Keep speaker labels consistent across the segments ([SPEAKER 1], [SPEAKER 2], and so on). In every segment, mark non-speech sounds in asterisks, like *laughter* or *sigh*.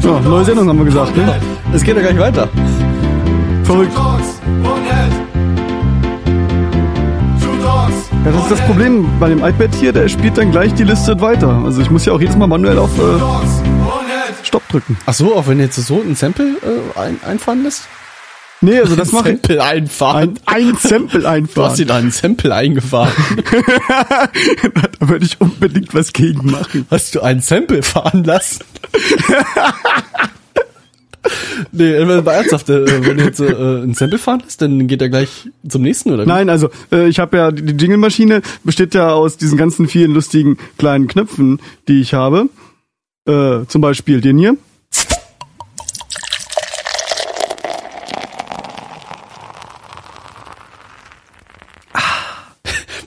[SPEAKER 1] So, neue Sendung haben wir gesagt, ne?
[SPEAKER 2] Es geht ja gar nicht weiter.
[SPEAKER 1] Verrückt. Ja, das ist das Problem bei dem iPad hier, der spielt dann gleich die Liste weiter. Also ich muss ja auch jedes Mal manuell auf äh, Stopp drücken.
[SPEAKER 2] Ach so, auch wenn du jetzt so ein Sample äh, ein, einfahren lässt?
[SPEAKER 1] Nee, also das mache ich.
[SPEAKER 2] Sample einfahren.
[SPEAKER 1] Ein, ein Sample
[SPEAKER 2] du hast dir da ein Sample eingefahren. *laughs*
[SPEAKER 1] da würde ich unbedingt was gegen machen.
[SPEAKER 2] Hast du ein Sample fahren lassen? *laughs* nee, ernsthaft, äh, wenn du jetzt äh, ein Sample fahren lässt, dann geht er gleich zum nächsten, oder?
[SPEAKER 1] Nein, also äh, ich habe ja die die Jingle-Maschine besteht ja aus diesen ganzen vielen lustigen kleinen Knöpfen, die ich habe. Äh, zum Beispiel den hier.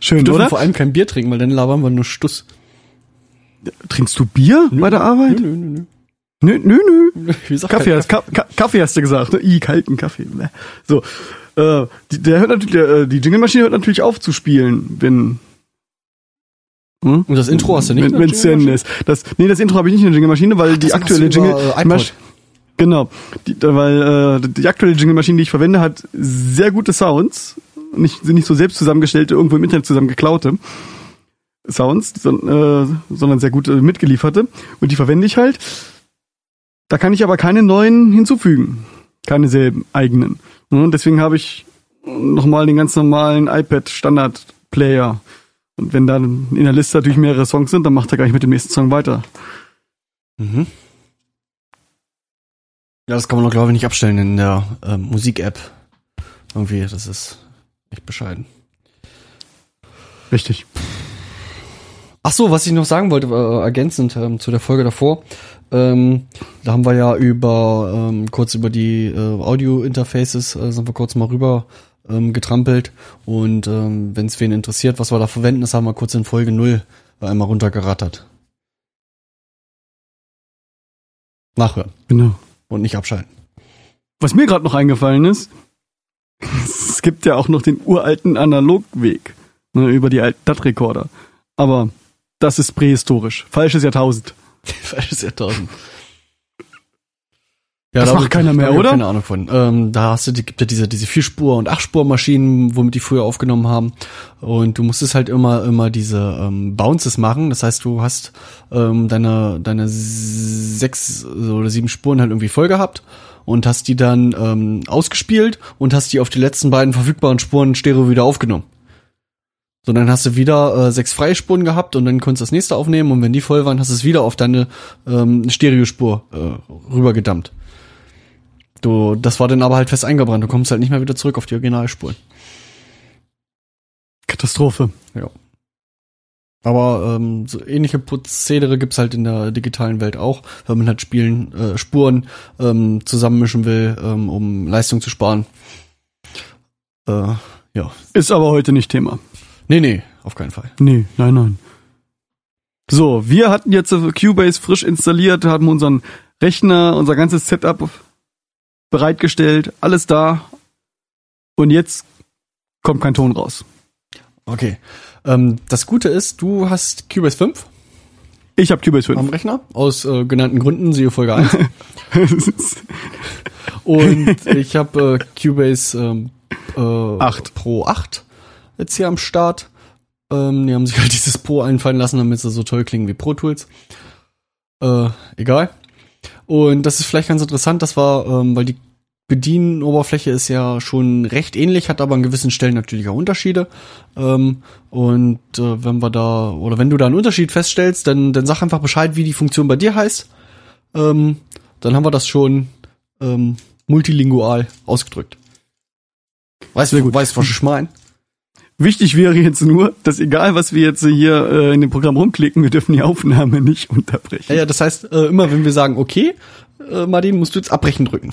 [SPEAKER 1] Schön,
[SPEAKER 2] Wir dürfen
[SPEAKER 1] oder?
[SPEAKER 2] vor allem kein Bier trinken, weil dann labern wir nur Stuss.
[SPEAKER 1] Trinkst du Bier bei der Arbeit?
[SPEAKER 2] Nö, nö, nö.
[SPEAKER 1] Nö, nö, nö. *laughs* Kaffee, hast, Ka Ka Kaffee hast du gesagt. ne? I, kalten Kaffee. So, äh, die, der hört natürlich, der, äh, die Jingle-Maschine hört natürlich auf zu spielen, wenn hm?
[SPEAKER 2] Und das Intro hast du nicht?
[SPEAKER 1] wenn
[SPEAKER 2] in der
[SPEAKER 1] wenn's zu Ende ist. Das, nee, das Intro habe ich nicht in der Jingle-Maschine, weil die
[SPEAKER 2] das
[SPEAKER 1] aktuelle Jingle,
[SPEAKER 2] über, äh,
[SPEAKER 1] genau, die, weil äh, die aktuelle Jingle-Maschine, die ich verwende, hat sehr gute Sounds, nicht sind nicht so selbst zusammengestellte, irgendwo im Internet zusammen geklaute Sounds, son, äh, sondern sehr gute mitgelieferte und die verwende ich halt. Da kann ich aber keine neuen hinzufügen, keine selben eigenen. Und deswegen habe ich nochmal den ganz normalen iPad Standard Player. Und wenn dann in der Liste natürlich mehrere Songs sind, dann macht er gleich mit dem nächsten Song weiter.
[SPEAKER 2] Mhm. Ja, das kann man doch, glaube ich, nicht abstellen in der ähm, Musik-App. Irgendwie, das ist echt bescheiden.
[SPEAKER 1] Richtig.
[SPEAKER 2] Ach so, was ich noch sagen wollte, äh, ergänzend ähm, zu der Folge davor. Ähm, da haben wir ja über ähm, kurz über die äh, Audio-Interfaces äh, sind wir kurz mal rüber ähm, getrampelt und ähm, wenn es wen interessiert, was wir da verwenden, das haben wir kurz in Folge 0 einmal runtergerattert. Nachhören
[SPEAKER 1] Genau.
[SPEAKER 2] und nicht abschalten.
[SPEAKER 1] Was mir gerade noch eingefallen ist, *laughs* gibt ja auch noch den uralten Analogweg ne, über die alten DAT-Rekorder. Aber das ist prähistorisch. Falsches Jahrtausend. *laughs*
[SPEAKER 2] Falsches Jahrtausend. Ja,
[SPEAKER 1] Das
[SPEAKER 2] da
[SPEAKER 1] macht keiner mehr, oder?
[SPEAKER 2] Keine Ahnung von. Ähm, da hast du, die, gibt ja diese, diese Vierspur- und Achtspur-Maschinen, womit die früher aufgenommen haben. Und du musstest halt immer, immer diese ähm, Bounces machen. Das heißt, du hast ähm, deine, deine sechs oder sieben Spuren halt irgendwie voll gehabt und hast die dann ähm, ausgespielt und hast die auf die letzten beiden verfügbaren Spuren Stereo wieder aufgenommen. So, dann hast du wieder äh, sechs freie Spuren gehabt und dann konntest du das nächste aufnehmen und wenn die voll waren, hast du es wieder auf deine ähm, Stereospur äh, rübergedammt. Du, das war dann aber halt fest eingebrannt. Du kommst halt nicht mehr wieder zurück auf die Originalspuren.
[SPEAKER 1] Katastrophe.
[SPEAKER 2] Ja. Aber ähm, so ähnliche Prozedere gibt's halt in der digitalen Welt auch, wenn man halt Spielen, äh, Spuren ähm, zusammenmischen will, ähm, um Leistung zu sparen. Äh, ja.
[SPEAKER 1] Ist aber heute nicht Thema.
[SPEAKER 2] Nee, nee, auf keinen Fall.
[SPEAKER 1] Nee, nein, nein. So, wir hatten jetzt Cubase frisch installiert, haben unseren Rechner, unser ganzes Setup bereitgestellt, alles da. Und jetzt kommt kein Ton raus.
[SPEAKER 2] Okay. Ähm, das Gute ist, du hast Cubase 5
[SPEAKER 1] Ich habe Cubase 5.
[SPEAKER 2] am Rechner, aus äh, genannten Gründen, siehe Folge 1. *laughs* Und ich habe äh, Cubase ähm, äh,
[SPEAKER 1] Acht.
[SPEAKER 2] Pro 8 jetzt hier am Start. Ähm, die haben sich halt *laughs* dieses Pro einfallen lassen, damit sie so toll klingen wie Pro Tools. Äh, egal. Und das ist vielleicht ganz interessant, das war, ähm, weil die Bedienoberfläche ist ja schon recht ähnlich, hat aber an gewissen Stellen natürlich auch Unterschiede. Ähm, und äh, wenn wir da, oder wenn du da einen Unterschied feststellst, dann, dann sag einfach Bescheid, wie die Funktion bei dir heißt. Ähm, dann haben wir das schon ähm, multilingual ausgedrückt. Weißt du, weißt was ich meine?
[SPEAKER 1] Wichtig wäre jetzt nur, dass egal was wir jetzt hier äh, in dem Programm rumklicken, wir dürfen die Aufnahme nicht unterbrechen.
[SPEAKER 2] Ja, ja, das heißt, äh, immer wenn wir sagen, okay, äh, Martin, musst du jetzt abbrechen drücken.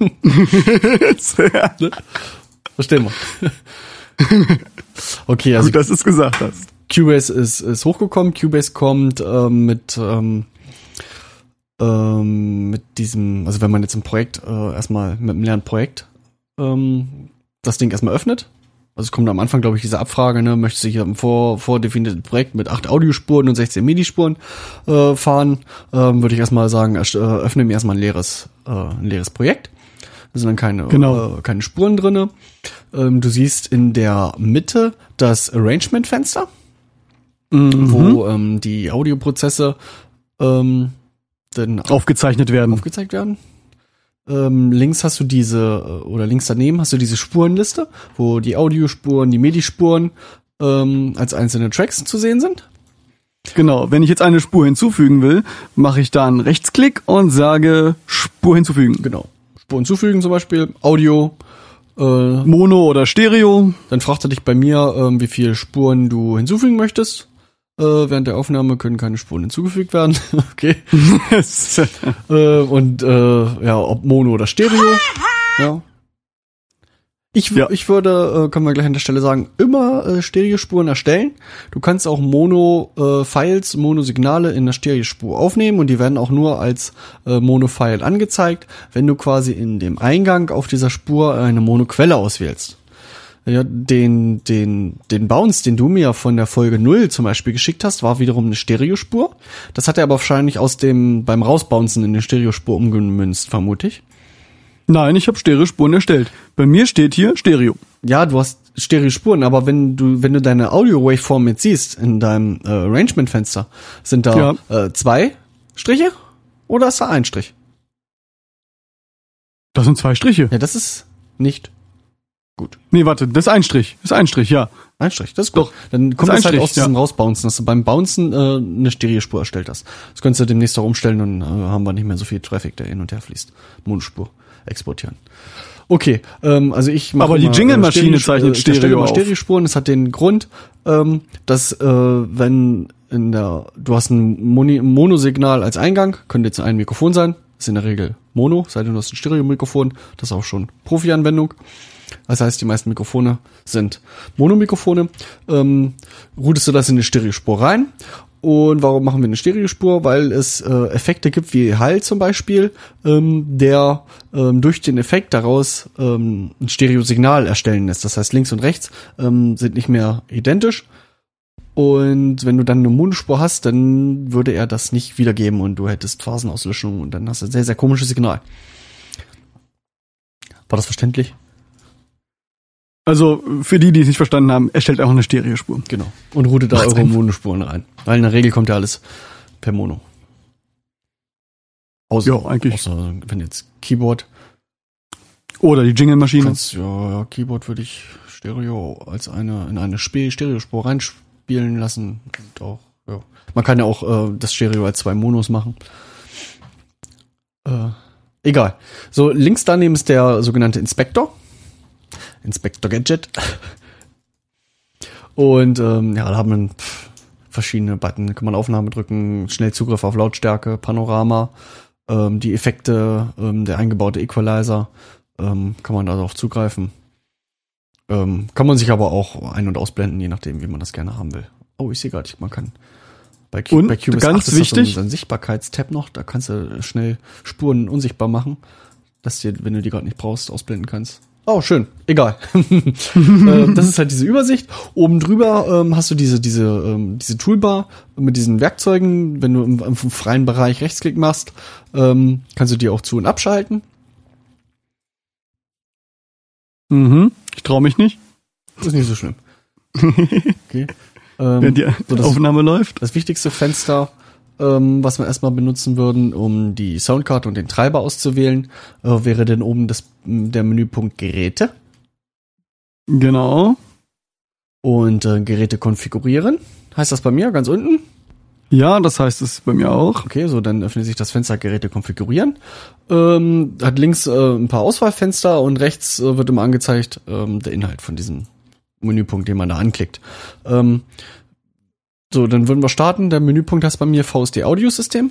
[SPEAKER 2] *laughs* *laughs* Ne? Verstehen wir. *laughs* okay, also
[SPEAKER 1] Gut, dass du es gesagt hast.
[SPEAKER 2] Cubase ist, ist hochgekommen. Cubase kommt ähm, mit ähm, ähm, mit diesem, also wenn man jetzt ein Projekt äh, erstmal mit einem leeren Projekt ähm, das Ding erstmal öffnet, Also es kommt am Anfang, glaube ich, diese Abfrage, ne, möchtest du hier ein vor, vordefiniertes Projekt mit acht Audiospuren und 16 MIDI-Spuren äh, fahren, ähm, würde ich erstmal sagen, äh, öffne mir erstmal ein leeres, äh, ein leeres Projekt. Da sind dann keine,
[SPEAKER 1] Genau.
[SPEAKER 2] äh, keine Spuren drinne. Ähm, du siehst in der Mitte das Arrangement-Fenster,
[SPEAKER 1] Mhm.
[SPEAKER 2] wo ähm, die Audioprozesse ähm, dann
[SPEAKER 1] aufgezeichnet werden.
[SPEAKER 2] aufgezeigt werden. Ähm, links hast du diese, äh, oder links daneben hast du diese Spurenliste, wo die Audiospuren, die MIDI-Spuren ähm, als einzelne Tracks zu sehen sind.
[SPEAKER 1] Genau, wenn ich jetzt eine Spur hinzufügen will, mache ich da einen Rechtsklick und sage Spur hinzufügen.
[SPEAKER 2] Genau. Spur hinzufügen zum Beispiel, Audio. Äh,
[SPEAKER 1] Mono oder Stereo.
[SPEAKER 2] dann fragt er dich bei mir, ähm, wie viele Spuren du hinzufügen möchtest. Äh, während der Aufnahme können keine Spuren hinzugefügt werden. *laughs* okay. *laughs* Äh, und äh, ja, ob Mono oder Stereo. Ja. Ich,
[SPEAKER 1] Ja.
[SPEAKER 2] ich würde, äh, können wir gleich an der Stelle sagen, immer äh, Stereospuren erstellen. Du kannst auch Mono-Files, Mono-Signale in der Stereospur aufnehmen und die werden auch nur als äh, Mono-File angezeigt, wenn du quasi in dem Eingang auf dieser Spur eine Mono-Quelle auswählst. Ja, den, den, den Bounce, den du mir von der Folge 0 zum Beispiel geschickt hast, war wiederum eine Stereospur. Das hat er aber wahrscheinlich aus dem, beim Rausbouncen in eine Stereospur umgemünzt, vermute ich.
[SPEAKER 1] Nein, ich habe Stereospuren erstellt. Bei mir steht hier Stereo.
[SPEAKER 2] Ja, du hast Stereospuren, aber wenn du, wenn du deine Audio-Waveform mit siehst in deinem äh, Arrangement-Fenster, sind da äh, zwei Striche oder ist da ein Strich?
[SPEAKER 1] Das sind zwei Striche.
[SPEAKER 2] Ja, das ist nicht
[SPEAKER 1] Nee, warte, das ist ein Strich. Das ist ein Strich, ja.
[SPEAKER 2] ein Strich. Das ist gut.
[SPEAKER 1] Doch,
[SPEAKER 2] Dann kommt
[SPEAKER 1] das
[SPEAKER 2] das halt aus
[SPEAKER 1] Strich,
[SPEAKER 2] diesem
[SPEAKER 1] ja.
[SPEAKER 2] Rausbouncen, dass du beim Bouncen äh, eine Stereospur erstellt hast. Das könntest du demnächst auch umstellen und äh, haben wir nicht mehr so viel Traffic, der hin und her fließt. Monospur exportieren. Okay, ähm, also ich mache
[SPEAKER 1] Aber die
[SPEAKER 2] immer,
[SPEAKER 1] Jingle-Maschine
[SPEAKER 2] Stereo-
[SPEAKER 1] zeichnet Stereo
[SPEAKER 2] immer
[SPEAKER 1] auf.
[SPEAKER 2] Stereospuren. Das hat den Grund, ähm, dass äh, wenn in der du hast ein Moni Monosignal als Eingang, könnte jetzt ein Mikrofon sein, ist in der Regel Mono, sei denn du hast ein Stereo-Mikrofon, das ist auch schon Profi-Anwendung. Das heißt, die meisten Mikrofone sind Monomikrofone. Ähm, routest du das in eine Stereospur rein. Und warum machen wir eine Stereospur? Weil es äh, Effekte gibt wie Hall zum Beispiel, ähm, der ähm, durch den Effekt daraus ähm, ein Stereosignal erstellen lässt. Das heißt, links und rechts ähm, sind nicht mehr identisch. Und wenn du dann eine Monospur hast, dann würde er das nicht wiedergeben und du hättest Phasenauslöschung und dann hast du ein sehr, sehr komisches Signal. War das verständlich?
[SPEAKER 1] Also für die, die es nicht verstanden haben, erstellt auch eine Stereospur.
[SPEAKER 2] Genau. Und routet da eure. Monospuren rein. Weil in der Regel kommt ja alles per Mono. Außer,
[SPEAKER 1] Ja, eigentlich.
[SPEAKER 2] Außer wenn jetzt Keyboard.
[SPEAKER 1] Oder die Jingle-Maschine.
[SPEAKER 2] Ja, ja, Keyboard würde ich Stereo als eine, in eine Spe- Stereospur reinspielen lassen. Und auch, ja. Man kann ja auch äh, das Stereo als zwei Monos machen. Äh, egal. So, links daneben ist der sogenannte Inspektor. Inspektor Gadget. Und ähm, ja, da haben wir verschiedene Button. Da kann man Aufnahme drücken, schnell Zugriff auf Lautstärke, Panorama, ähm, die Effekte, ähm, der eingebaute Equalizer, ähm, kann man darauf zugreifen. Ähm, kann man sich aber auch ein- und ausblenden, je nachdem, wie man das gerne haben will. Oh, ich sehe gerade, man kann bei, Cu
[SPEAKER 1] Und
[SPEAKER 2] bei Cubase
[SPEAKER 1] ganz
[SPEAKER 2] 8 ist das
[SPEAKER 1] wichtig-
[SPEAKER 2] so ein Sichtbarkeitstab noch, da kannst du schnell Spuren unsichtbar machen, dass dir, wenn du die gerade nicht brauchst, ausblenden kannst. Oh, schön. Egal. *laughs* ähm, das ist halt diese Übersicht. Oben drüber ähm, hast du diese, diese, ähm, diese Toolbar mit diesen Werkzeugen. Wenn du im, im freien Bereich Rechtsklick machst, ähm, kannst du die auch zu- und abschalten.
[SPEAKER 1] Mhm. Ich traue mich nicht,
[SPEAKER 2] Das ist nicht so schlimm. *laughs* Okay. Ähm,
[SPEAKER 1] wenn die
[SPEAKER 2] so
[SPEAKER 1] Aufnahme läuft.
[SPEAKER 2] Das wichtigste Fenster, ähm, was wir erstmal benutzen würden, um die Soundcard und den Treiber auszuwählen, äh, wäre dann oben das, der Menüpunkt Geräte
[SPEAKER 1] Genau.
[SPEAKER 2] und äh, Geräte konfigurieren. Heißt das bei mir ganz unten?
[SPEAKER 1] Ja, das heißt es bei mir auch.
[SPEAKER 2] Okay, so dann öffnet sich das Fenster Geräte konfigurieren. Ähm, hat links äh, ein paar Auswahlfenster und rechts äh, wird immer angezeigt ähm, der Inhalt von diesem Menüpunkt, den man da anklickt. Ähm, so, dann würden wir starten. Der Menüpunkt heißt bei mir VSD Audiosystem.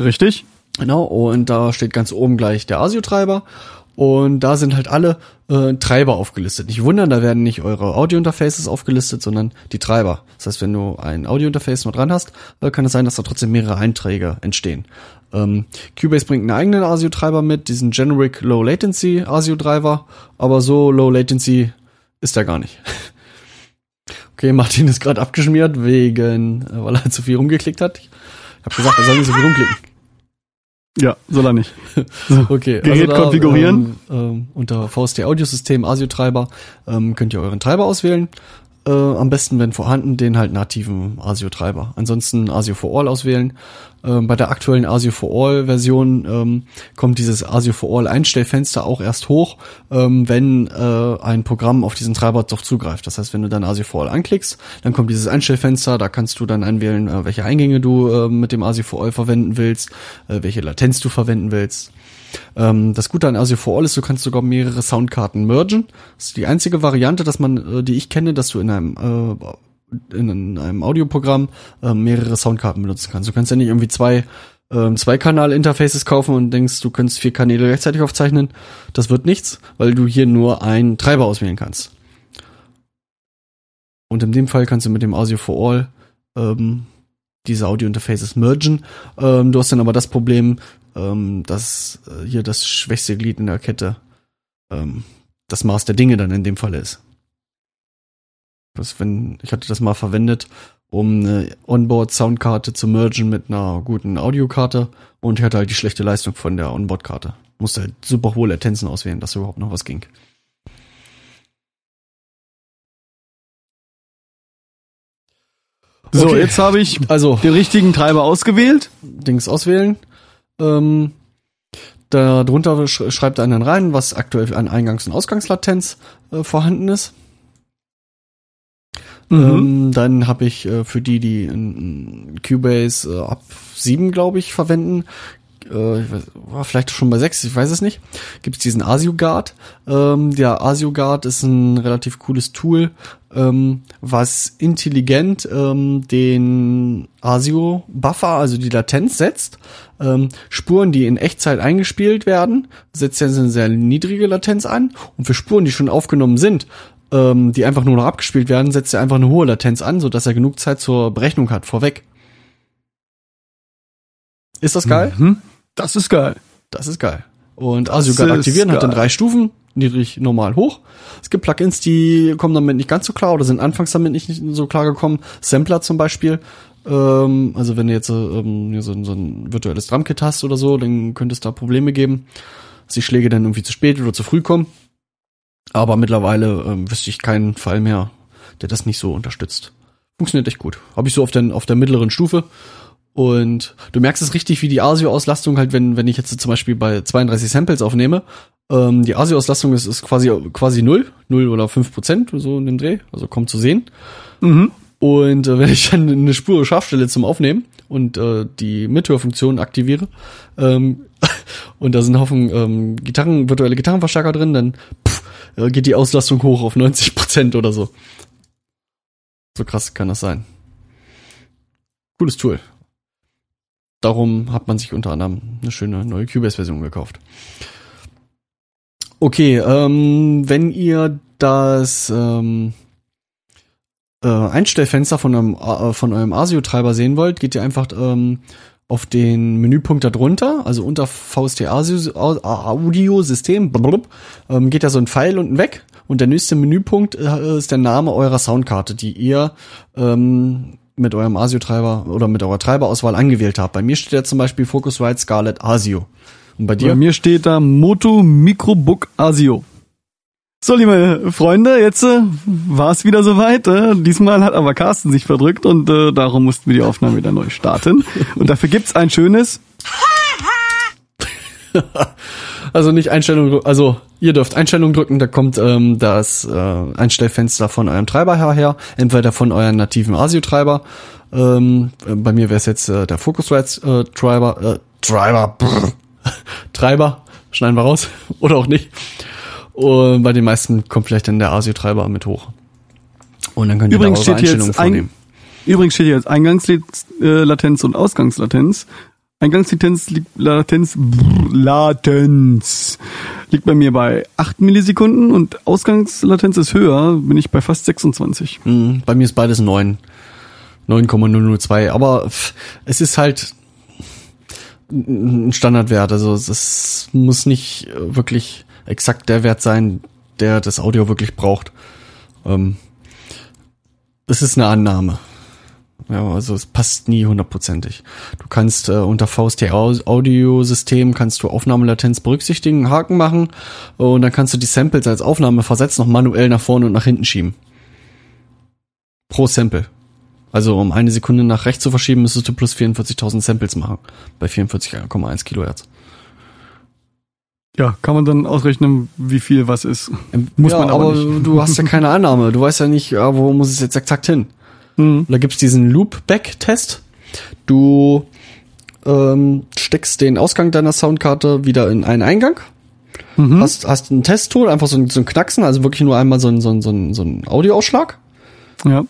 [SPEAKER 1] Richtig?
[SPEAKER 2] Genau, und da steht ganz oben gleich der ASIO-Treiber. Und da sind halt alle äh, Treiber aufgelistet. Nicht wundern, da werden nicht eure Audio-Interfaces aufgelistet, sondern die Treiber. Das heißt, wenn du ein Audio-Interface noch dran hast, äh, kann es sein, dass da trotzdem mehrere Einträge entstehen. Ähm, Cubase bringt einen eigenen ASIO-Treiber mit, diesen Generic Low Latency ASIO-Treiber, aber so Low Latency ist er gar nicht. *laughs* Okay, Martin ist gerade abgeschmiert, wegen, äh, weil er zu viel rumgeklickt hat. Ich habe gesagt, er soll nicht so viel rumklicken.
[SPEAKER 1] Ja, soll er nicht. *laughs*
[SPEAKER 2] So, okay.
[SPEAKER 1] Gerät
[SPEAKER 2] also da,
[SPEAKER 1] konfigurieren.
[SPEAKER 2] Ähm, ähm, unter VST Audiosystem ASIO-Treiber ähm, könnt ihr euren Treiber auswählen. Äh, am besten, wenn vorhanden, den halt nativen ASIO-Treiber. Ansonsten ASIO for All auswählen. Ähm, bei der aktuellen ASIO for All Version ähm, kommt dieses ASIO for All Einstellfenster auch erst hoch, ähm, wenn äh, ein Programm auf diesen Treiber doch zugreift. Das heißt, wenn du dann ASIO for All anklickst, dann kommt dieses Einstellfenster, da kannst du dann einwählen, äh, welche Eingänge du äh, mit dem ASIO for All verwenden willst, äh, welche Latenz du verwenden willst. Ähm, das Gute an ASIO for All ist, du kannst sogar mehrere Soundkarten mergen. Das ist die einzige Variante, dass man, äh, die ich kenne, dass du in einem äh, in einem Audioprogramm äh, mehrere Soundkarten benutzen kannst. Du kannst ja nicht irgendwie zwei ähm, zwei Kanal-Interfaces kaufen und denkst, du könntest vier Kanäle gleichzeitig aufzeichnen. Das wird nichts, weil du hier nur einen Treiber auswählen kannst. Und in dem Fall kannst du mit dem Audio for All ähm, diese Audio-Interfaces mergen. Ähm, du hast dann aber das Problem, ähm, dass äh, hier das schwächste Glied in der Kette ähm, das Maß der Dinge dann in dem Fall ist. Das, wenn, ich hatte das mal verwendet, um eine Onboard-Soundkarte zu mergen mit einer guten Audiokarte und ich hatte halt die schlechte Leistung von der Onboard-Karte. Musste halt super hohe Latenzen auswählen, dass überhaupt noch was ging.
[SPEAKER 1] So,
[SPEAKER 2] Okay.
[SPEAKER 1] jetzt habe ich
[SPEAKER 2] Also,
[SPEAKER 1] den richtigen Treiber ausgewählt.
[SPEAKER 2] Dings auswählen. Ähm, da drunter sch schreibt er dann rein, was aktuell an Eingangs- und Ausgangslatenz äh, vorhanden ist.
[SPEAKER 1] Mhm.
[SPEAKER 2] Ähm, dann habe ich äh, für die, die in Cubase äh, ab 7, glaube ich, verwenden, äh, ich weiß, war vielleicht schon bei 6, ich weiß es nicht, gibt es diesen ASIO Guard. Ähm, der ASIO Guard ist ein relativ cooles Tool, ähm, was intelligent ähm, den ASIO Buffer, also die Latenz setzt. Ähm, Spuren, die in Echtzeit eingespielt werden, setzt er eine sehr niedrige Latenz an. Und für Spuren, die schon aufgenommen sind, ähm, die einfach nur noch abgespielt werden, setzt er einfach eine hohe Latenz an, sodass er genug Zeit zur Berechnung hat, vorweg. Ist das geil?
[SPEAKER 1] Mhm. Das ist geil.
[SPEAKER 2] Das ist geil. Und
[SPEAKER 1] ist
[SPEAKER 2] aktivieren hat dann
[SPEAKER 1] geil.
[SPEAKER 2] drei Stufen. Niedrig, normal, hoch. Es gibt Plugins, die kommen damit nicht ganz so klar oder sind anfangs damit nicht so klar gekommen. Sampler zum Beispiel. Ähm, also wenn du jetzt ähm, so, ein- so ein virtuelles Drumkit hast oder so, dann könnte es da Probleme geben, dass die Schläge dann irgendwie zu spät oder zu früh kommen. Aber mittlerweile ähm, wüsste ich keinen Fall mehr, der das nicht so unterstützt. Funktioniert echt gut. Habe ich so auf, den, auf der mittleren Stufe. Und du merkst es richtig, wie die ASIO-Auslastung halt, wenn, wenn ich jetzt zum Beispiel bei 32 Samples aufnehme, ähm, die ASIO-Auslastung ist, ist quasi, quasi null, null oder fünf Prozent, so in dem Dreh, also kaum zu sehen.
[SPEAKER 1] Mhm.
[SPEAKER 2] Und äh, *laughs* wenn ich dann eine Spur scharf stelle zum Aufnehmen und äh, die Mithörfunktion aktiviere ähm, *laughs* und da sind ein Haufen ähm, Gitarren, virtuelle Gitarrenverstärker drin, dann pff, äh, geht die Auslastung hoch auf 90 Prozent oder so. So krass kann das sein. Cooles Tool. Darum hat man sich unter anderem eine schöne neue Cubase-Version gekauft. Okay, ähm, wenn ihr das ähm, äh, Einstellfenster von eurem, äh, von eurem ASIO-Treiber sehen wollt, geht ihr einfach ähm, auf den Menüpunkt da drunter, also unter VST Audio, System, blablabla, ähm, geht da so ein Pfeil unten weg und der nächste Menüpunkt äh, ist der Name eurer Soundkarte, die ihr ähm, mit eurem ASIO-Treiber oder mit eurer Treiberauswahl angewählt habt. Bei mir steht da zum Beispiel Focusrite Scarlett ASIO. Und bei
[SPEAKER 1] Bei
[SPEAKER 2] dir?
[SPEAKER 1] mir steht da Moto Microbook Asio. So, liebe Freunde, jetzt äh, war es wieder soweit. Äh, diesmal hat aber Carsten sich verdrückt und äh, darum mussten wir die Aufnahme wieder neu starten. Und dafür gibt's ein schönes. *laughs*
[SPEAKER 2] Also nicht Einstellung, also ihr dürft Einstellung drücken, da kommt ähm, das äh, Einstellfenster von eurem Treiber her, entweder von euren nativen ASIO-Treiber. Ähm, äh, bei mir wäre es jetzt äh, der Focusrite äh, Treiber, äh, Treiber, brr, *laughs* Treiber, schneiden wir raus *laughs* oder auch nicht. Und bei den meisten kommt vielleicht dann der ASIO-Treiber mit hoch. Und dann könnt ihr
[SPEAKER 1] Übrigens
[SPEAKER 2] da eure
[SPEAKER 1] steht hier
[SPEAKER 2] Einstellungen vornehmen.
[SPEAKER 1] übrigens steht hier jetzt Eingangslatenz und Ausgangslatenz. Eingangslatenz liegt Latenz, brr, Latenz liegt bei mir bei 8 Millisekunden und Ausgangslatenz ist höher, bin ich bei fast 26.
[SPEAKER 2] Mhm, bei mir ist beides 9. 9,002. Aber es ist halt ein Standardwert. Also es muss nicht wirklich exakt der Wert sein, der das Audio wirklich braucht. Ähm, es ist eine Annahme. Ja, also es passt nie hundertprozentig. Du kannst äh, unter VST Audiosystem kannst du Aufnahmelatenz berücksichtigen, Haken machen und dann kannst du die Samples als Aufnahmeversatz noch manuell nach vorne und nach hinten schieben. Pro Sample. Also um eine Sekunde nach rechts zu verschieben, müsstest du plus 44.000 Samples machen. Bei 44,1 Kilohertz.
[SPEAKER 1] Ja, kann man dann ausrechnen, wie viel was ist.
[SPEAKER 2] Muss ja, man aber, aber du hast ja keine *laughs* Annahme. Du weißt ja nicht, ja, wo muss es jetzt exakt hin. Mhm. Da gibt's diesen Loopback-Test. Du ähm, steckst den Ausgang deiner Soundkarte wieder in einen Eingang. Mhm. Hast, hast ein Testtool, einfach so ein, so ein Knacksen, also wirklich nur einmal so ein, so ein, so ein, so ein Audioausschlag.
[SPEAKER 1] Ja.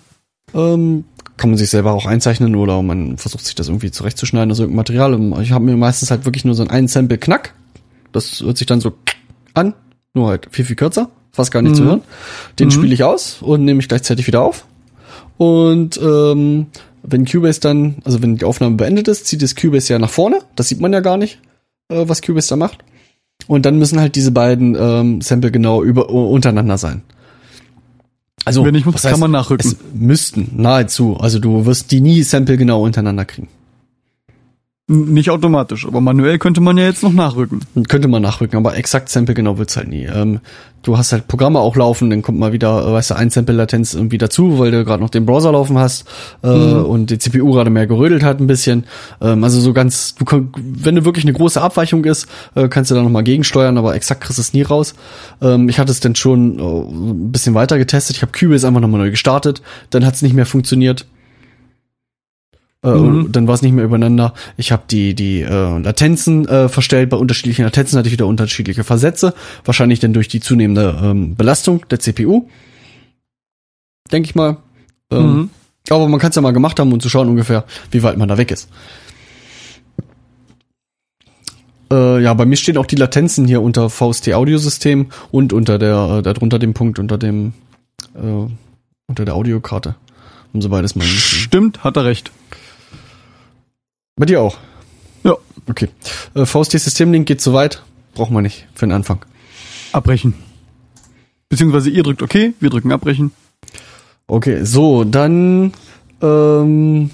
[SPEAKER 2] Ähm, kann man sich selber auch einzeichnen oder man versucht sich das irgendwie zurechtzuschneiden aus irgendeinem Material. Ich habe mir meistens halt wirklich nur so ein Sample Knack. Das hört sich dann so an, nur halt viel, viel kürzer, fast gar nicht mhm. zu hören. Den mhm. spiele ich aus und nehme ich gleichzeitig wieder auf. Und ähm, wenn Cubase dann, also wenn die Aufnahme beendet ist, zieht das Cubase ja nach vorne. Das sieht man ja gar nicht, äh, was Cubase da macht. Und dann müssen halt diese beiden ähm, Sample genau über, untereinander sein.
[SPEAKER 1] Also, wenn ich muss, kann heißt, man nachrücken. Es
[SPEAKER 2] müssten, nahezu. Also du wirst die nie Sample genau untereinander kriegen.
[SPEAKER 1] Nicht automatisch, aber manuell könnte man ja jetzt noch nachrücken.
[SPEAKER 2] Könnte man nachrücken, aber exakt Sample genau wird's halt nie. Ähm, du hast halt Programme auch laufen, dann kommt mal wieder, äh, weißt du, ein Sample-Latenz irgendwie dazu, weil du gerade noch den Browser laufen hast äh, mhm. und die CPU gerade mehr gerödelt hat ein bisschen. Ähm, also so ganz, du kann, wenn du wirklich eine große Abweichung ist, äh, kannst du da nochmal gegensteuern, aber exakt kriegst du es nie raus. Ähm, ich hatte es dann schon äh, ein bisschen weiter getestet. Ich habe Cubase einfach nochmal neu gestartet, dann hat's nicht mehr funktioniert. Äh, mhm. Dann war es nicht mehr übereinander. Ich habe die die äh, Latenzen äh, verstellt. Bei unterschiedlichen Latenzen hatte ich wieder unterschiedliche Versätze. Wahrscheinlich dann durch die zunehmende ähm, Belastung der CPU. Denke ich mal. Ähm, mhm. Aber man kann es ja mal gemacht haben, um zu schauen ungefähr, wie weit man da weg ist. Äh, ja, bei mir stehen auch die Latenzen hier unter VST Audiosystem und unter der, äh, darunter dem Punkt unter dem, äh, unter der Audiokarte. Um so beides mal.
[SPEAKER 1] Stimmt, hat er recht.
[SPEAKER 2] Bei dir auch?
[SPEAKER 1] Ja.
[SPEAKER 2] Okay. Äh, VST-Systemlink geht so weit. Brauchen wir nicht für den Anfang.
[SPEAKER 1] Abbrechen. Beziehungsweise ihr drückt OK, wir drücken Abbrechen.
[SPEAKER 2] Okay, so, dann ähm,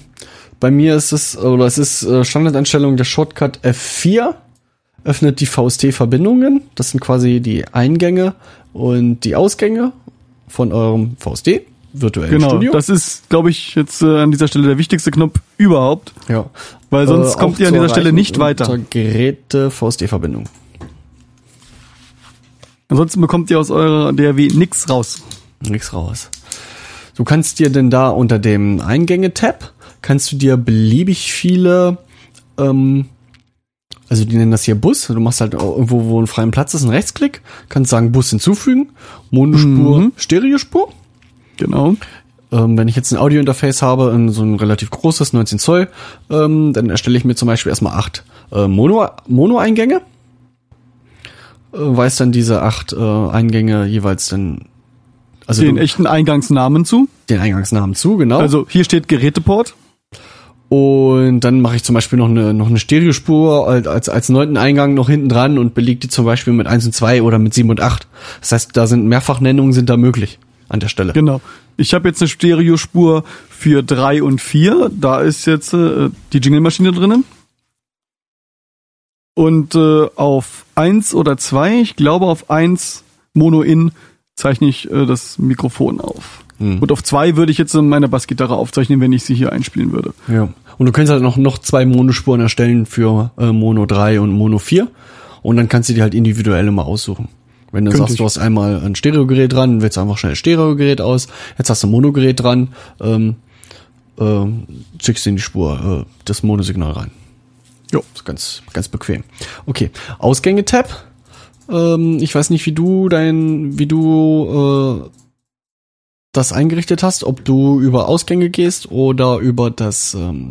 [SPEAKER 2] bei mir ist es, oder es ist äh, Standardeinstellung der Shortcut F4, öffnet die VST-Verbindungen. Das sind quasi die Eingänge und die Ausgänge von eurem VST virtuellen
[SPEAKER 1] genau, Studio. Genau, das ist, glaube ich, jetzt äh, an dieser Stelle der wichtigste Knopf überhaupt.
[SPEAKER 2] Ja.
[SPEAKER 1] Weil sonst äh, kommt ihr an dieser Stelle nicht weiter.
[SPEAKER 2] Geräte VSD-Verbindung.
[SPEAKER 1] Ansonsten bekommt ihr aus eurer DRW nix raus.
[SPEAKER 2] Nix raus. Du kannst dir denn da unter dem Eingänge-Tab kannst du dir beliebig viele, ähm, also die nennen das hier Bus. Du machst halt irgendwo, wo ein freien Platz ist, einen Rechtsklick, kannst sagen Bus hinzufügen, Monospur, mhm. Stereospur.
[SPEAKER 1] Genau.
[SPEAKER 2] Ähm, wenn ich jetzt ein Audio-Interface habe, in so ein relativ großes, 19 Zoll, ähm, dann erstelle ich mir zum Beispiel erstmal acht äh, Mono, Mono-Eingänge. Äh, weiß dann diese acht äh, Eingänge jeweils dann
[SPEAKER 1] also den du, echten Eingangsnamen zu.
[SPEAKER 2] Den Eingangsnamen zu, genau.
[SPEAKER 1] Also hier steht Geräteport.
[SPEAKER 2] Und dann mache ich zum Beispiel noch eine, noch eine Stereospur als, als, als neunten Eingang noch hinten dran und belege die zum Beispiel mit eins und zwei oder mit sieben und acht. Das heißt, da sind Mehrfachnennungen sind da möglich an der Stelle.
[SPEAKER 1] Genau. Ich habe jetzt eine Stereospur für drei und vier. Da ist jetzt äh, die Jingle-Maschine drinnen. Und äh, auf eins oder zwei, ich glaube auf eins Mono-In zeichne ich äh, das Mikrofon auf. Mhm. Und auf zwei würde ich jetzt meine Bassgitarre aufzeichnen, wenn ich sie hier einspielen würde.
[SPEAKER 2] Ja. Und du könntest halt noch, noch zwei Monospuren erstellen für äh, Mono 3 und Mono 4. Und dann kannst du die halt individuell immer aussuchen. Wenn du Könnte sagst, ich. du hast einmal ein Stereogerät dran, wählst einfach schnell Stereogerät aus, jetzt hast du ein Monogerät dran, ähm, äh, schickst in die Spur äh, das Monosignal rein. Jo. Ist ganz, ganz bequem. Okay, Ausgänge-Tab. Ähm, ich weiß nicht, wie du dein, wie du äh, das eingerichtet hast, ob du über Ausgänge gehst oder über das ähm,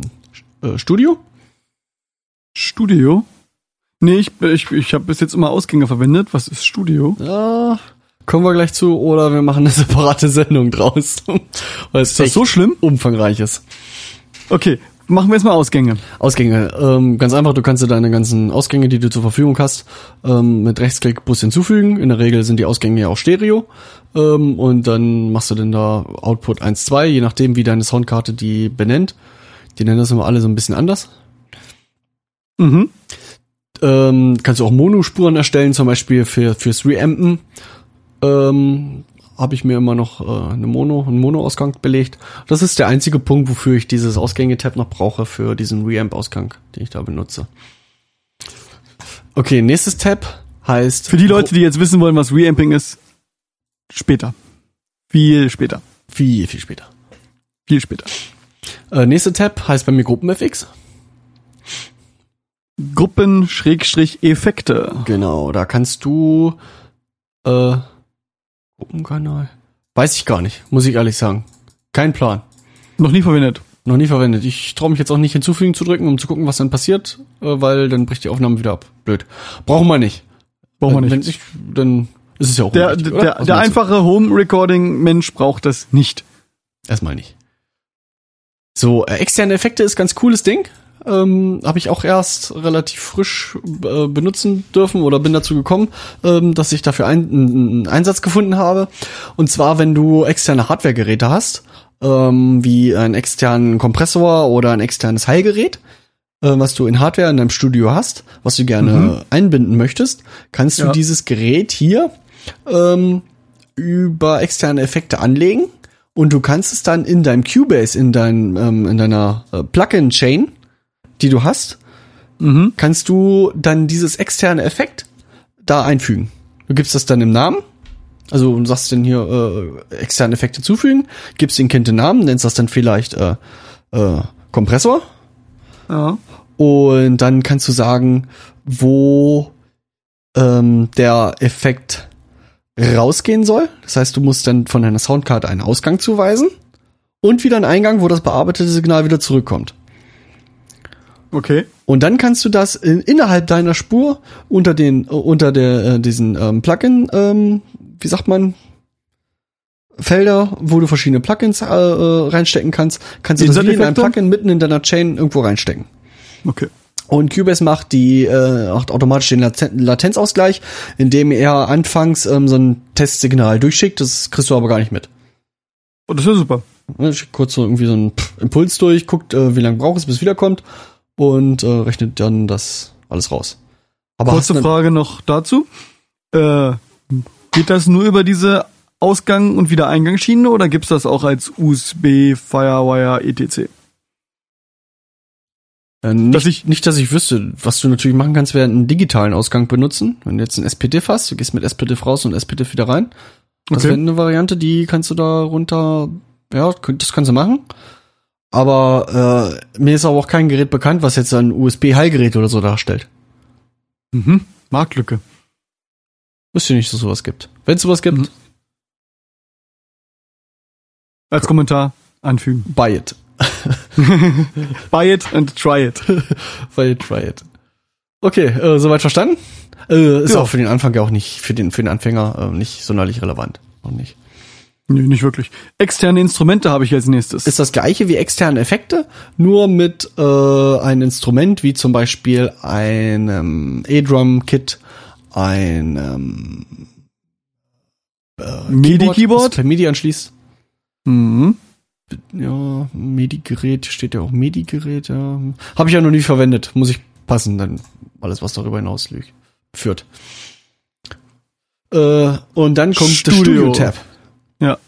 [SPEAKER 2] äh, Studio.
[SPEAKER 1] Studio? Nee, ich, ich, ich habe bis jetzt immer Ausgänge verwendet. Was ist Studio?
[SPEAKER 2] Ja, kommen wir gleich zu. Oder wir machen eine separate Sendung draus. *laughs*
[SPEAKER 1] Weil es ist das so schlimm?
[SPEAKER 2] Umfangreiches.
[SPEAKER 1] Okay, machen wir jetzt mal Ausgänge.
[SPEAKER 2] Ausgänge, ähm, ganz einfach, du kannst dir deine ganzen Ausgänge, die du zur Verfügung hast, ähm, mit Rechtsklick Bus hinzufügen. In der Regel sind die Ausgänge ja auch Stereo. Ähm, und dann machst du dann da Output 1, 2, je nachdem, wie deine Soundkarte die benennt. Die nennen das immer alle so ein bisschen anders.
[SPEAKER 1] Mhm.
[SPEAKER 2] Ähm, kannst du auch Monospuren erstellen, zum Beispiel für, fürs Reampen. Ähm, habe ich mir immer noch äh, eine Mono, einen Mono-Ausgang belegt. Das ist der einzige Punkt, wofür ich dieses Ausgänge-Tab noch brauche für diesen Reamp-Ausgang, den ich da benutze. Okay, nächstes Tab heißt.
[SPEAKER 1] Für die Leute, die jetzt wissen wollen, was Reamping ist, später. Viel später.
[SPEAKER 2] Viel, viel später.
[SPEAKER 1] Viel später.
[SPEAKER 2] Äh, nächste Tab heißt bei mir GruppenFX.
[SPEAKER 1] Gruppen-Effekte.
[SPEAKER 2] Genau, da kannst du äh, Gruppenkanal. Weiß ich gar nicht, muss ich ehrlich sagen. Kein Plan.
[SPEAKER 1] Noch nie verwendet.
[SPEAKER 2] Noch nie verwendet. Ich traue mich jetzt auch nicht hinzufügen zu drücken, um zu gucken, was dann passiert, äh, weil dann bricht die Aufnahme wieder ab. Blöd. Brauchen wir nicht.
[SPEAKER 1] Brauchen wir nicht.
[SPEAKER 2] Wenn ich, dann ist es ja auch
[SPEAKER 1] Der,
[SPEAKER 2] unwichtig,
[SPEAKER 1] der, der, der
[SPEAKER 2] du?
[SPEAKER 1] einfache Home-Recording-Mensch braucht das nicht.
[SPEAKER 2] Erstmal nicht. So, äh, externe Effekte ist ganz cooles Ding. Ähm, Habe ich auch erst relativ frisch äh, benutzen dürfen oder bin dazu gekommen, ähm, dass ich dafür ein, einen Einsatz gefunden habe. Und zwar, wenn du externe Hardware-Geräte hast, ähm, wie einen externen Kompressor oder ein externes Heilgerät, äh, was du in Hardware in deinem Studio hast, was du gerne
[SPEAKER 1] Mhm.
[SPEAKER 2] einbinden möchtest, kannst du
[SPEAKER 1] Ja.
[SPEAKER 2] dieses Gerät hier ähm, über externe Effekte anlegen und du kannst es dann in deinem Cubase, in, dein, ähm, in deiner äh, Plugin-Chain, die du hast,
[SPEAKER 1] Mhm.
[SPEAKER 2] kannst du dann dieses externe Effekt da einfügen. Du gibst das dann im Namen, also du sagst dann hier äh, externe Effekte zufügen, gibst den Kind den Namen, nennst das dann vielleicht äh, äh, Kompressor
[SPEAKER 1] Ja.
[SPEAKER 2] und dann kannst du sagen, wo ähm, der Effekt rausgehen soll. Das heißt, du musst dann von deiner Soundkarte einen Ausgang zuweisen und wieder einen Eingang, wo das bearbeitete Signal wieder zurückkommt.
[SPEAKER 1] Okay.
[SPEAKER 2] Und dann kannst du das in, innerhalb deiner Spur unter den äh, unter der äh, diesen ähm, Plugin, ähm, wie sagt man, Felder, wo du verschiedene Plugins äh, äh, reinstecken kannst, kannst du das wie in einem? Plugin mitten in deiner Chain irgendwo reinstecken.
[SPEAKER 1] Okay.
[SPEAKER 2] Und Cubase macht die äh, macht automatisch den Laten Latenzausgleich, indem er anfangs ähm, so ein Testsignal durchschickt. Das kriegst du aber gar nicht mit.
[SPEAKER 1] Oh, das ist ja super.
[SPEAKER 2] Ne, Schickt kurz so irgendwie so einen Impuls durch, guckt, äh, wie lange braucht es, bis es wiederkommt und äh, rechnet dann das alles raus. Aber
[SPEAKER 1] Kurze Frage noch dazu. Äh, geht das nur über diese Ausgang- und Wiedereingangsschiene oder gibt's das auch als USB, Firewire, etc.?
[SPEAKER 2] Äh, nicht,
[SPEAKER 1] dass ich-
[SPEAKER 2] nicht, dass ich wüsste. Was du natürlich machen kannst, wäre einen digitalen Ausgang benutzen. Wenn du jetzt einen SPDIF hast, du gehst mit SPDIF raus und SPDIF wieder rein. Das
[SPEAKER 1] Okay.
[SPEAKER 2] wäre eine Variante, die kannst du da runter, ja, das kannst du machen. Aber äh, mir ist aber auch kein Gerät bekannt, was jetzt ein USB-Heilgerät oder so darstellt.
[SPEAKER 1] Mhm. Marktlücke.
[SPEAKER 2] Wüsste nicht, dass es sowas gibt. Wenn es sowas gibt,
[SPEAKER 1] Mhm. Als Kommentar anfügen.
[SPEAKER 2] buy it. *laughs*
[SPEAKER 1] Buy it and try it. *laughs*
[SPEAKER 2] buy it, try it. Okay, äh, soweit verstanden? Äh, ist
[SPEAKER 1] Ja.
[SPEAKER 2] auch für den Anfang ja auch nicht, für den, für den Anfänger äh, nicht sonderlich relevant. Noch nicht.
[SPEAKER 1] Nee, nicht wirklich. Externe Instrumente habe ich als nächstes.
[SPEAKER 2] ist das gleiche wie externe Effekte, nur mit äh, einem Instrument wie zum Beispiel einem E-Drum-Kit, ein ähm, äh,
[SPEAKER 1] MIDI-Keyboard?
[SPEAKER 2] das MIDI anschließt.
[SPEAKER 1] Mhm.
[SPEAKER 2] Ja, MIDI-Gerät, steht ja auch MIDI-Gerät, ja. Habe ich ja noch nie verwendet, muss ich passen, dann alles, was darüber hinaus führt. Äh, und dann kommt das
[SPEAKER 1] Studio.
[SPEAKER 2] Studio-Tab.
[SPEAKER 1] Ja.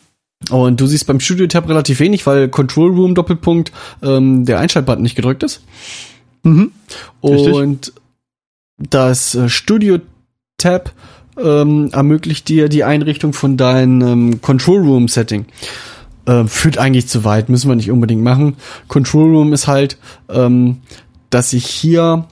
[SPEAKER 2] Und du siehst beim Studio-Tab relativ wenig, weil Control Room Doppelpunkt ähm, der Einschaltbutton nicht gedrückt ist.
[SPEAKER 1] Mhm. Richtig.
[SPEAKER 2] Und das äh, Studio-Tab ähm, ermöglicht dir die Einrichtung von deinem Control Room Setting. Äh, führt eigentlich zu weit, müssen wir nicht unbedingt machen. Control Room ist halt, ähm, dass ich hier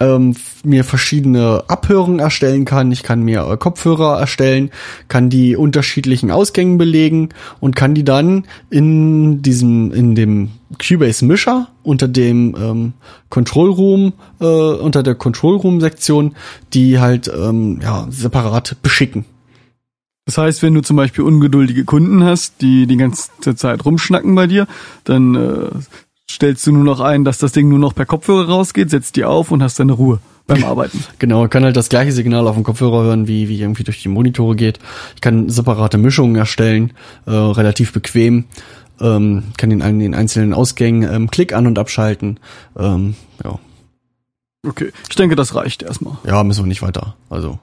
[SPEAKER 2] ähm, mir verschiedene Abhörungen erstellen kann. Ich kann mir äh, Kopfhörer erstellen, kann die unterschiedlichen Ausgängen belegen und kann die dann in diesem, in dem Cubase Mischer unter dem ähm, Control Room, äh, unter der Control Room Sektion, die halt ähm, ja separat beschicken.
[SPEAKER 1] Das heißt, wenn du zum Beispiel ungeduldige Kunden hast, die die ganze Zeit rumschnacken bei dir, dann äh, stellst du nur noch ein, dass das Ding nur noch per Kopfhörer rausgeht, setzt die auf und hast deine Ruhe beim Arbeiten. *laughs*
[SPEAKER 2] Genau, kann halt das gleiche Signal auf dem Kopfhörer hören, wie, wie irgendwie durch die Monitore geht. Ich kann separate Mischungen erstellen, äh, relativ bequem. Ähm, kann den, den einzelnen Ausgängen ähm, Klick an- und abschalten. Ähm, ja.
[SPEAKER 1] Okay, ich denke, das reicht erstmal.
[SPEAKER 2] Ja, müssen wir nicht weiter. Also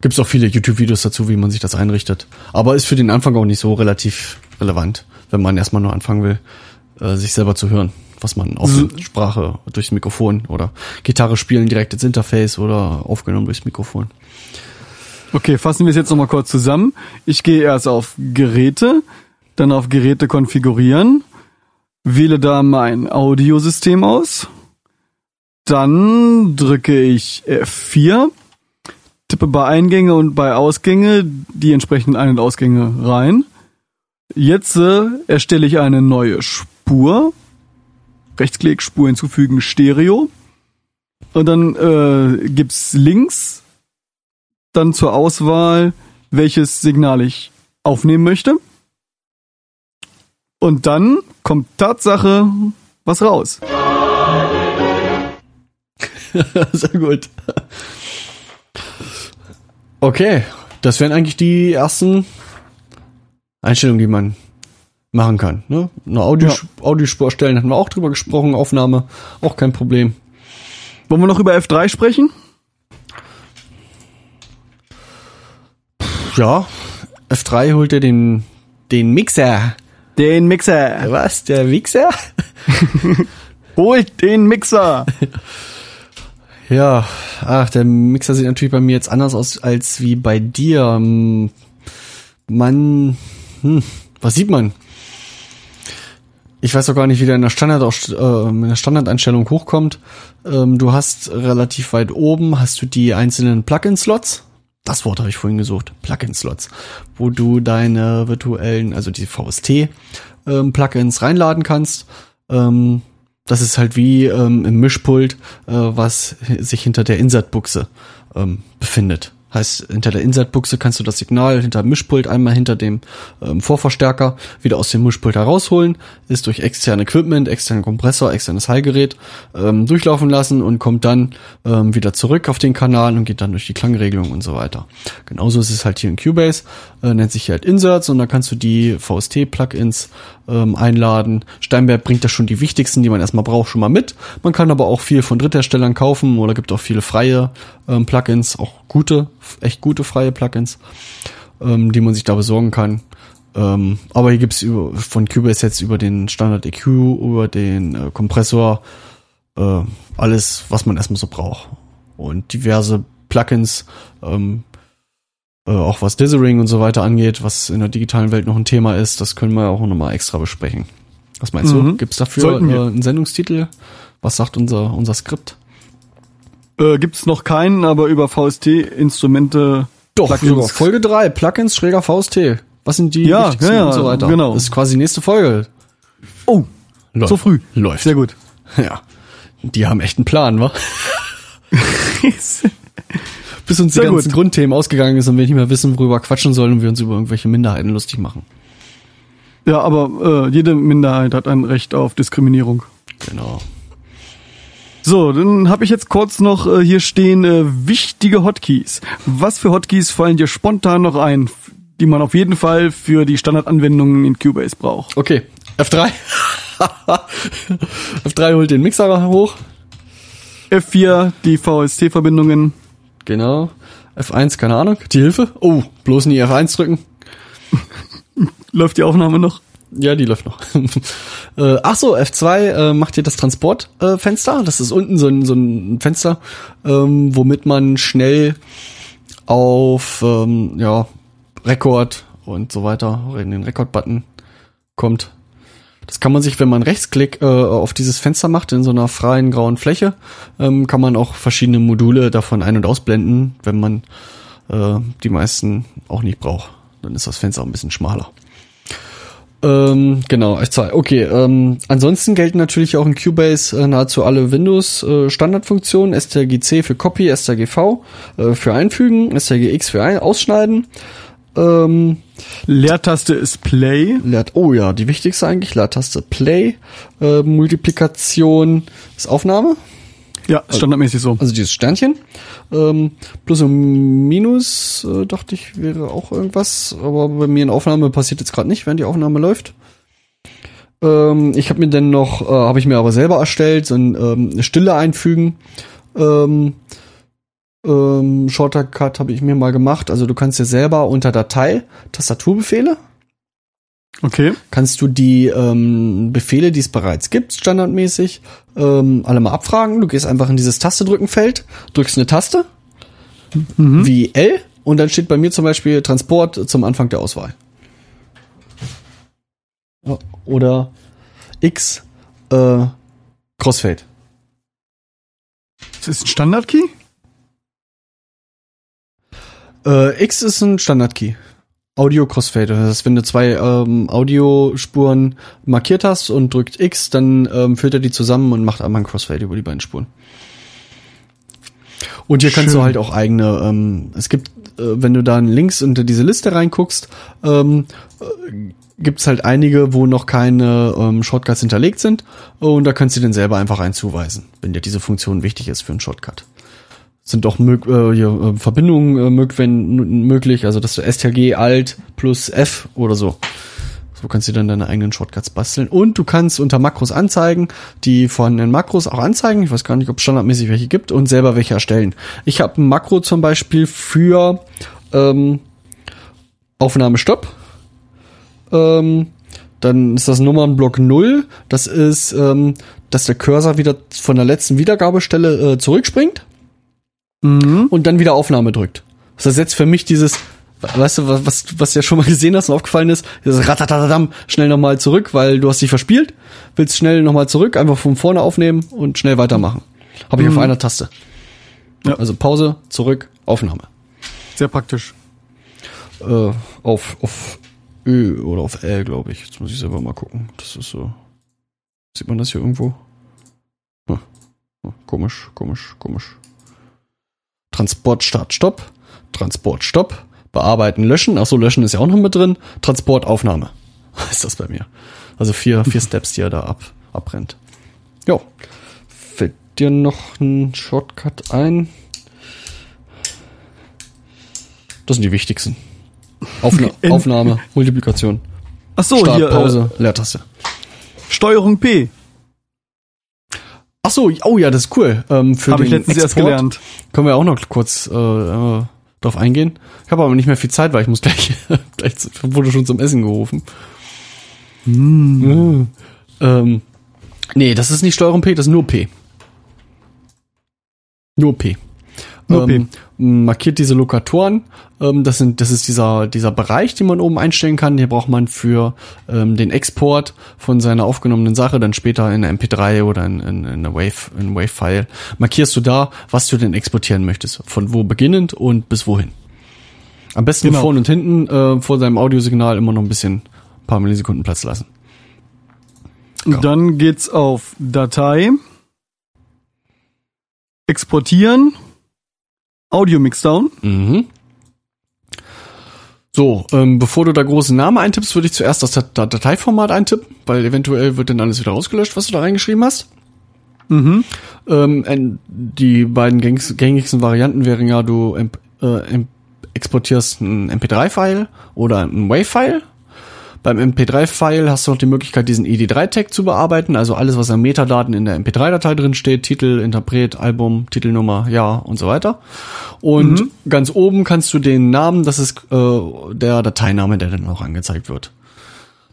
[SPEAKER 2] gibt's auch viele YouTube-Videos dazu, wie man sich das einrichtet. Aber ist für den Anfang auch nicht so relativ relevant, wenn man erstmal nur anfangen will, äh, sich selber zu hören, was man auf
[SPEAKER 1] So-
[SPEAKER 2] Sprache durchs Mikrofon oder Gitarre spielen direkt ins Interface oder aufgenommen durchs Mikrofon.
[SPEAKER 1] Okay, fassen wir es jetzt nochmal kurz zusammen. Ich gehe erst auf Geräte, dann auf Geräte konfigurieren, wähle da mein Audiosystem aus, dann drücke ich F4, tippe bei Eingänge und bei Ausgänge die entsprechenden Ein- und Ausgänge rein. Jetzt äh, erstelle ich eine neue Spur. Rechtsklick, Spur hinzufügen, Stereo. Und dann äh, gibt's links dann zur Auswahl, welches Signal ich aufnehmen möchte. Und dann kommt Tatsache was raus. *laughs*
[SPEAKER 2] Sehr gut. Okay, das wären eigentlich die ersten Einstellungen, die man machen kann. Ne? Eine Audio
[SPEAKER 1] Ja.
[SPEAKER 2] Audiospur erstellen, hatten wir auch drüber gesprochen, Aufnahme, auch kein Problem.
[SPEAKER 1] Wollen wir noch über F3 sprechen?
[SPEAKER 2] Ja, F3 holt er den, den Mixer.
[SPEAKER 1] Den Mixer.
[SPEAKER 2] Was, der Mixer? *laughs*
[SPEAKER 1] Holt den Mixer. *laughs*
[SPEAKER 2] Ja, ach, der Mixer sieht natürlich bei mir jetzt anders aus als wie bei dir. Hm, Man, hm, was sieht man? Ich weiß auch gar nicht, wie der in der, Standard äh, in der Standardeinstellung hochkommt. Ähm, du hast relativ weit oben, hast du die einzelnen Plugin-Slots. Das Wort habe ich vorhin gesucht. Plugin-Slots. Wo du deine virtuellen, also die VST-Plugins reinladen kannst. Ähm, das ist halt wie ähm, im Mischpult, äh, was sich hinter der Insert-Buchse ähm, befindet. Heißt, hinter der Insert-Buchse kannst du das Signal hinter dem Mischpult einmal hinter dem ähm, Vorverstärker wieder aus dem Mischpult herausholen, ist durch externe Equipment, externen Kompressor, externes Hallgerät ähm, durchlaufen lassen und kommt dann ähm, wieder zurück auf den Kanal und geht dann durch die Klangregelung und so weiter. Genauso ist es halt hier in Cubase, äh, nennt sich hier halt Inserts und da kannst du die VST-Plugins ähm, einladen. Steinberg bringt da schon die wichtigsten, die man erstmal braucht, schon mal mit. Man kann aber auch viel von Drittherstellern kaufen oder gibt auch viele freie ähm, Plugins, auch gute, echt gute freie Plugins, ähm, die man sich da besorgen kann. Ähm, aber hier gibt's über, von Cubase jetzt über den Standard EQ, über den äh, Kompressor, äh, alles, was man erstmal so braucht. Und diverse Plugins, ähm, äh, auch was Dithering und so weiter angeht, was in der digitalen Welt noch ein Thema ist, das können wir auch nochmal extra besprechen. Was meinst du?
[SPEAKER 1] Mhm.
[SPEAKER 2] Gibt's dafür äh, einen Sendungstitel? Was sagt unser, unser Skript?
[SPEAKER 1] Äh, gibt's noch keinen, aber über VST-Instrumente.
[SPEAKER 2] Doch,
[SPEAKER 1] Plugins.
[SPEAKER 2] Folge 3, Plugins schräger VST. Was sind die
[SPEAKER 1] Ja, ja, ja,
[SPEAKER 2] und so weiter?
[SPEAKER 1] genau.
[SPEAKER 2] Das ist quasi nächste Folge.
[SPEAKER 1] Oh,
[SPEAKER 2] Läuft.
[SPEAKER 1] so früh.
[SPEAKER 2] Läuft.
[SPEAKER 1] Sehr gut. *laughs*
[SPEAKER 2] Ja. Die haben echt einen Plan, wa? *laughs* *laughs* Bis uns die
[SPEAKER 1] Sehr
[SPEAKER 2] ganzen
[SPEAKER 1] gut.
[SPEAKER 2] Grundthemen ausgegangen ist und wir nicht mehr wissen, worüber quatschen sollen und wir uns über irgendwelche Minderheiten lustig machen.
[SPEAKER 1] ja, aber äh, jede Minderheit hat ein Recht auf Diskriminierung.
[SPEAKER 2] Genau.
[SPEAKER 1] So, dann habe ich jetzt kurz noch äh, hier stehen äh, wichtige Hotkeys. Was für Hotkeys fallen dir spontan noch ein, die man auf jeden Fall für die Standardanwendungen in Cubase braucht?
[SPEAKER 2] Okay, F3. *laughs* F3 holt den Mixer hoch.
[SPEAKER 1] F4, die VST-Verbindungen.
[SPEAKER 2] Genau. F1, keine Ahnung. Die Hilfe. Oh, bloß nie F1 drücken. *laughs*
[SPEAKER 1] Läuft die Aufnahme noch?
[SPEAKER 2] Ja, die läuft noch. *laughs* äh, ach so, F2 äh, macht hier das Transportfenster. Äh, das ist unten so ein, so ein Fenster, ähm, womit man schnell auf ähm, ja, Rekord und so weiter in den Rekord-Button kommt. Das kann man sich, wenn man Rechtsklick äh, auf dieses Fenster macht, in so einer freien grauen Fläche, ähm, kann man auch verschiedene Module davon ein- und ausblenden, wenn man äh, die meisten auch nicht braucht. Dann ist das Fenster auch ein bisschen schmaler. Ähm, genau, F2. Okay, ähm, ansonsten gelten natürlich auch in Cubase äh, nahezu alle Windows äh. STRGC für Copy, STRGV äh, für Einfügen, STRGX für ein Ausschneiden. Ähm,
[SPEAKER 1] Leertaste ist Play.
[SPEAKER 2] Leert, oh ja, die wichtigste eigentlich, Leertaste Play. Äh, Multiplikation ist Aufnahme,
[SPEAKER 1] Ja, ist standardmäßig so.
[SPEAKER 2] also dieses Sternchen. Ähm, Plus und Minus, äh, dachte ich, wäre auch irgendwas. Aber bei mir in Aufnahme passiert jetzt gerade nicht, während die Aufnahme läuft. Ähm, ich habe mir dann noch, äh, habe ich mir aber selber erstellt, so ein ähm, eine Stille einfügen. Ähm, ähm, Shortcut habe ich mir mal gemacht. Also du kannst dir selber unter Datei Tastaturbefehle
[SPEAKER 1] Okay.
[SPEAKER 2] kannst du die ähm, Befehle, die es bereits gibt, standardmäßig, ähm, alle mal abfragen. Du gehst einfach in dieses Taste drücken Feld, drückst eine Taste, wie L, und dann steht bei mir zum Beispiel Transport zum Anfang der Auswahl. Oder X äh, Crossfade.
[SPEAKER 1] Das ist ein Standard-Key?
[SPEAKER 2] Äh, X ist ein Standard-Key. Audio Crossfade. Das heißt, wenn du zwei ähm, Audiospuren markiert hast und drückt X, dann ähm, führt er die zusammen und macht einmal ein Crossfade über die beiden Spuren. Und hier kannst
[SPEAKER 1] Schön.
[SPEAKER 2] du halt auch eigene, ähm, es gibt, äh, wenn du dann links unter diese Liste reinguckst, ähm, äh, gibt's halt einige, wo noch keine ähm, Shortcuts hinterlegt sind und da kannst du den selber einfach einzuweisen, wenn dir diese Funktion wichtig ist für einen Shortcut sind auch mög äh, hier, äh, Verbindungen äh, mög wenn, möglich, also dass du STRG Alt plus F oder so. So kannst du dann deine eigenen Shortcuts basteln. Und du kannst unter Makros anzeigen, die vorhandenen Makros auch anzeigen. Ich weiß gar nicht, ob es standardmäßig welche gibt und selber welche erstellen. Ich habe ein Makro zum Beispiel für ähm, Aufnahme Stopp. Ähm, dann ist das Nummernblock 0. Das ist, ähm, dass der Cursor wieder von der letzten Wiedergabestelle äh, zurückspringt
[SPEAKER 1] Mhm.
[SPEAKER 2] und dann wieder Aufnahme drückt. Das ersetzt für mich dieses, weißt du, was, was, was du ja schon mal *laughs* gesehen hast und aufgefallen ist, dieses Ratatatatam, schnell nochmal zurück, weil du hast dich verspielt, willst schnell nochmal zurück, einfach von vorne aufnehmen und schnell weitermachen. Habe ich auf einer Taste.
[SPEAKER 1] Ja.
[SPEAKER 2] Also Pause, zurück, Aufnahme.
[SPEAKER 1] Sehr praktisch.
[SPEAKER 2] Äh, auf, auf Ö oder auf L, glaube ich. Jetzt muss ich selber mal gucken. Das ist so. Sieht man das hier irgendwo? Hm. Hm, Komisch, komisch, komisch. Transport, Start, Stopp. Transport, Stopp. Bearbeiten, löschen. Ach so, löschen ist ja auch noch mit drin. Transport, Aufnahme. Was *laughs* ist das bei mir? Also vier, vier *laughs* Steps, die er da ab, abbrennt. Jo. Fällt dir noch ein Shortcut ein? Das sind die wichtigsten. Aufna Aufnahme, *laughs* Multiplikation,
[SPEAKER 1] Ach so,
[SPEAKER 2] Start,
[SPEAKER 1] hier
[SPEAKER 2] Pause, Leertaste.
[SPEAKER 1] Äh, Steuerung P.
[SPEAKER 2] Ach so, oh ja, das ist cool. Ähm, für
[SPEAKER 1] Habe ich
[SPEAKER 2] den
[SPEAKER 1] letztens erst
[SPEAKER 2] Export
[SPEAKER 1] gelernt.
[SPEAKER 2] Können wir auch noch kurz äh, äh, drauf eingehen. Ich habe aber nicht mehr viel Zeit, weil ich muss gleich, *laughs* gleich wurde schon zum Essen gerufen. Mm. Ähm, nee, das ist nicht Steuerung P, das ist nur P. Nur P.
[SPEAKER 1] Nur
[SPEAKER 2] ähm, Markiert diese Lokatoren. Ähm, das sind, das ist dieser dieser Bereich, den man oben einstellen kann. Hier braucht man für ähm, den Export von seiner aufgenommenen Sache dann später in einer MP3 oder in, in, in einer Wave, in Wave-File. Markierst du da, was du denn exportieren möchtest, von wo beginnend und bis wohin. Am besten
[SPEAKER 1] Genau.
[SPEAKER 2] vorne und hinten äh, vor seinem Audiosignal immer noch ein bisschen ein paar Millisekunden Platz lassen.
[SPEAKER 1] Dann geht's auf Datei. Exportieren. Audio Mixdown.
[SPEAKER 2] Mhm. So, ähm, bevor du da große Namen eintippst, würde ich zuerst das Dat Dat- Dateiformat eintippen, weil eventuell wird dann alles wieder rausgelöscht, was du da reingeschrieben hast.
[SPEAKER 1] Mhm.
[SPEAKER 2] Ähm, die beiden gängigsten Varianten wären ja, du äh, exportierst ein MP3-File oder ein WAV-File. Beim MP3-File hast du noch die Möglichkeit, diesen ED3-Tag zu bearbeiten, also alles, was an Metadaten in der MP3-Datei drin steht, Titel, Interpret, Album, Titelnummer, ja und so weiter. Und ganz oben kannst du den Namen, das ist äh, der Dateiname, der dann auch angezeigt wird.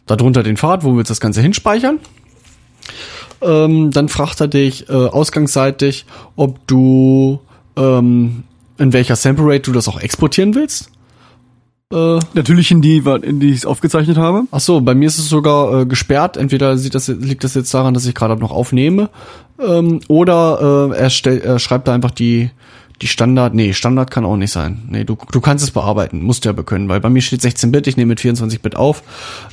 [SPEAKER 2] Darunter den Pfad, wo wir jetzt das Ganze hinspeichern. Ähm, dann fragt er dich äh, ausgangsseitig, ob du ähm, in welcher Sample Rate du das auch exportieren willst. Äh,
[SPEAKER 1] Natürlich in die, in die ich es aufgezeichnet habe.
[SPEAKER 2] ach so, bei mir ist es sogar äh, gesperrt. Entweder sieht das, liegt das jetzt daran, dass ich gerade noch aufnehme, ähm, oder äh, er, stell, er schreibt da einfach die die Standard. Nee, Standard kann auch nicht sein. Nee, du, du kannst es bearbeiten, musst du aber können, weil bei mir steht 16-Bit, ich nehme mit 24-Bit auf,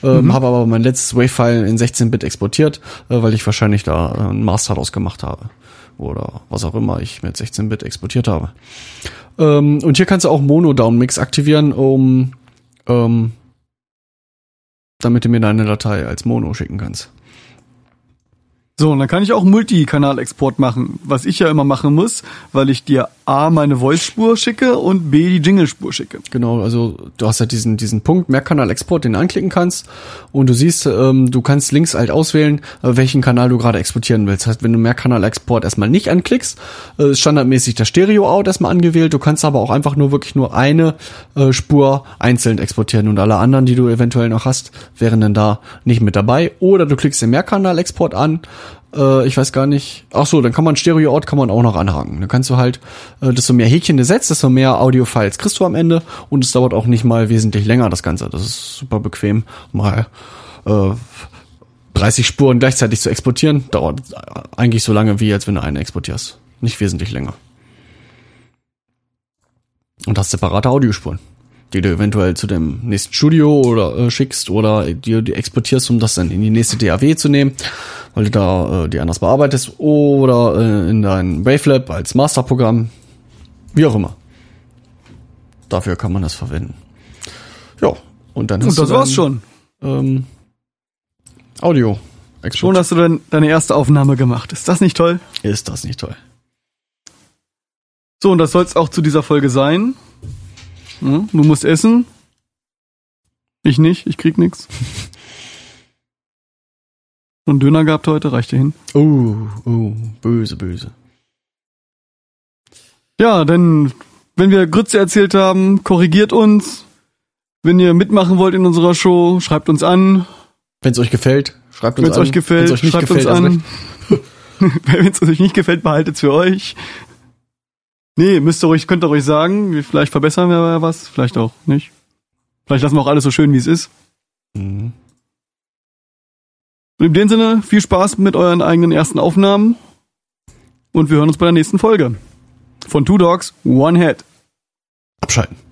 [SPEAKER 2] ähm, habe aber mein letztes Wave-File in 16-Bit exportiert, äh, weil ich wahrscheinlich da äh, einen Master draus gemacht habe. Oder was auch immer ich mit 16-Bit exportiert habe. Ähm, und hier kannst du auch Mono-Down-Mix aktivieren, um ähm, damit du mir deine Datei als Mono schicken kannst.
[SPEAKER 1] So, und dann kann ich auch Multikanal-Export machen, was ich ja immer machen muss, weil ich dir A, meine Voice-Spur schicke und B, die Jingle-Spur schicke.
[SPEAKER 2] Genau, also du hast halt diesen, diesen Punkt, Mehrkanal-Export, den du anklicken kannst und du siehst, ähm, du kannst links halt auswählen, äh, welchen Kanal du gerade exportieren willst. Das heißt, wenn du Mehrkanal-Export erstmal nicht anklickst, äh, ist standardmäßig der Stereo-Out erstmal angewählt. Du kannst aber auch einfach nur wirklich nur eine äh, Spur einzeln exportieren und alle anderen, die du eventuell noch hast, wären dann da nicht mit dabei. Oder du klickst den Mehrkanal-Export an äh, ich weiß gar nicht. Ach so, dann kann man Stereo-Out kann man auch noch anhaken. Dann kannst du halt, äh, desto mehr Häkchen du setzt, desto mehr Audio-Files kriegst du am Ende und es dauert auch nicht mal wesentlich länger, das Ganze. Das ist super bequem. Mal äh, 30 Spuren gleichzeitig zu exportieren, dauert eigentlich so lange, wie als wenn du eine exportierst. Nicht wesentlich länger. Und hast separate Audiospuren die du eventuell zu dem nächsten Studio oder äh, schickst oder die, die exportierst, um das dann in die nächste DAW zu nehmen, weil du da äh, die anders bearbeitest oder äh, in dein Wavelab als Masterprogramm, wie auch immer. Dafür kann man das verwenden. Ja, und dann
[SPEAKER 1] hast und das
[SPEAKER 2] du
[SPEAKER 1] war's schon.
[SPEAKER 2] Ähm, Audio.
[SPEAKER 1] Export. Schon hast du dann deine erste Aufnahme gemacht. Ist das nicht toll?
[SPEAKER 2] Ist das nicht toll?
[SPEAKER 1] So, und das soll es auch zu dieser Folge sein. Hm? Du musst essen. Ich nicht, ich krieg nix. *laughs* So einen Döner gehabt heute, reicht dir hin.
[SPEAKER 2] Oh, oh, böse, böse.
[SPEAKER 1] Ja, denn wenn wir Grütze erzählt haben, korrigiert uns. Wenn ihr mitmachen wollt in unserer Show, schreibt uns an.
[SPEAKER 2] Wenn es euch gefällt, schreibt uns
[SPEAKER 1] Wenn's
[SPEAKER 2] an.
[SPEAKER 1] Wenn es euch gefällt,
[SPEAKER 2] Wenn's euch
[SPEAKER 1] schreibt
[SPEAKER 2] gefällt,
[SPEAKER 1] uns an. *laughs* Wenn es euch nicht gefällt, behaltet es für euch. Nee, müsst ihr ruhig, könnt ihr ruhig sagen. Vielleicht verbessern wir was, vielleicht auch nicht. Vielleicht lassen wir auch alles so schön, wie es ist. Mhm. Und in dem Sinne, viel Spaß mit euren eigenen ersten Aufnahmen. Und wir hören uns bei der nächsten Folge. Von Two Dogs, One Head.
[SPEAKER 2] Abschalten.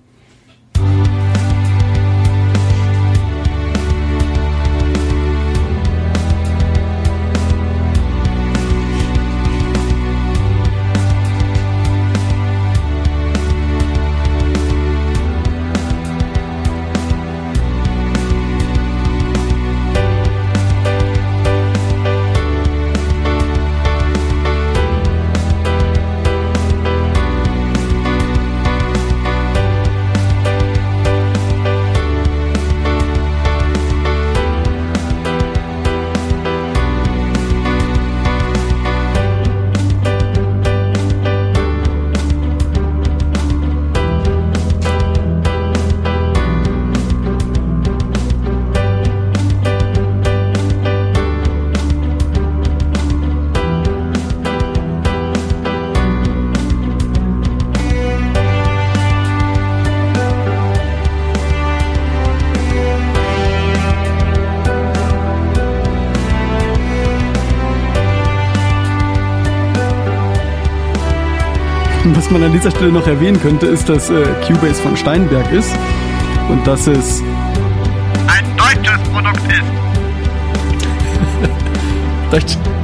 [SPEAKER 1] Was man an dieser Stelle noch erwähnen könnte, ist, dass äh, Cubase von Steinberg ist und dass es
[SPEAKER 3] ein deutsches Produkt ist. *laughs*
[SPEAKER 2] Deutsch.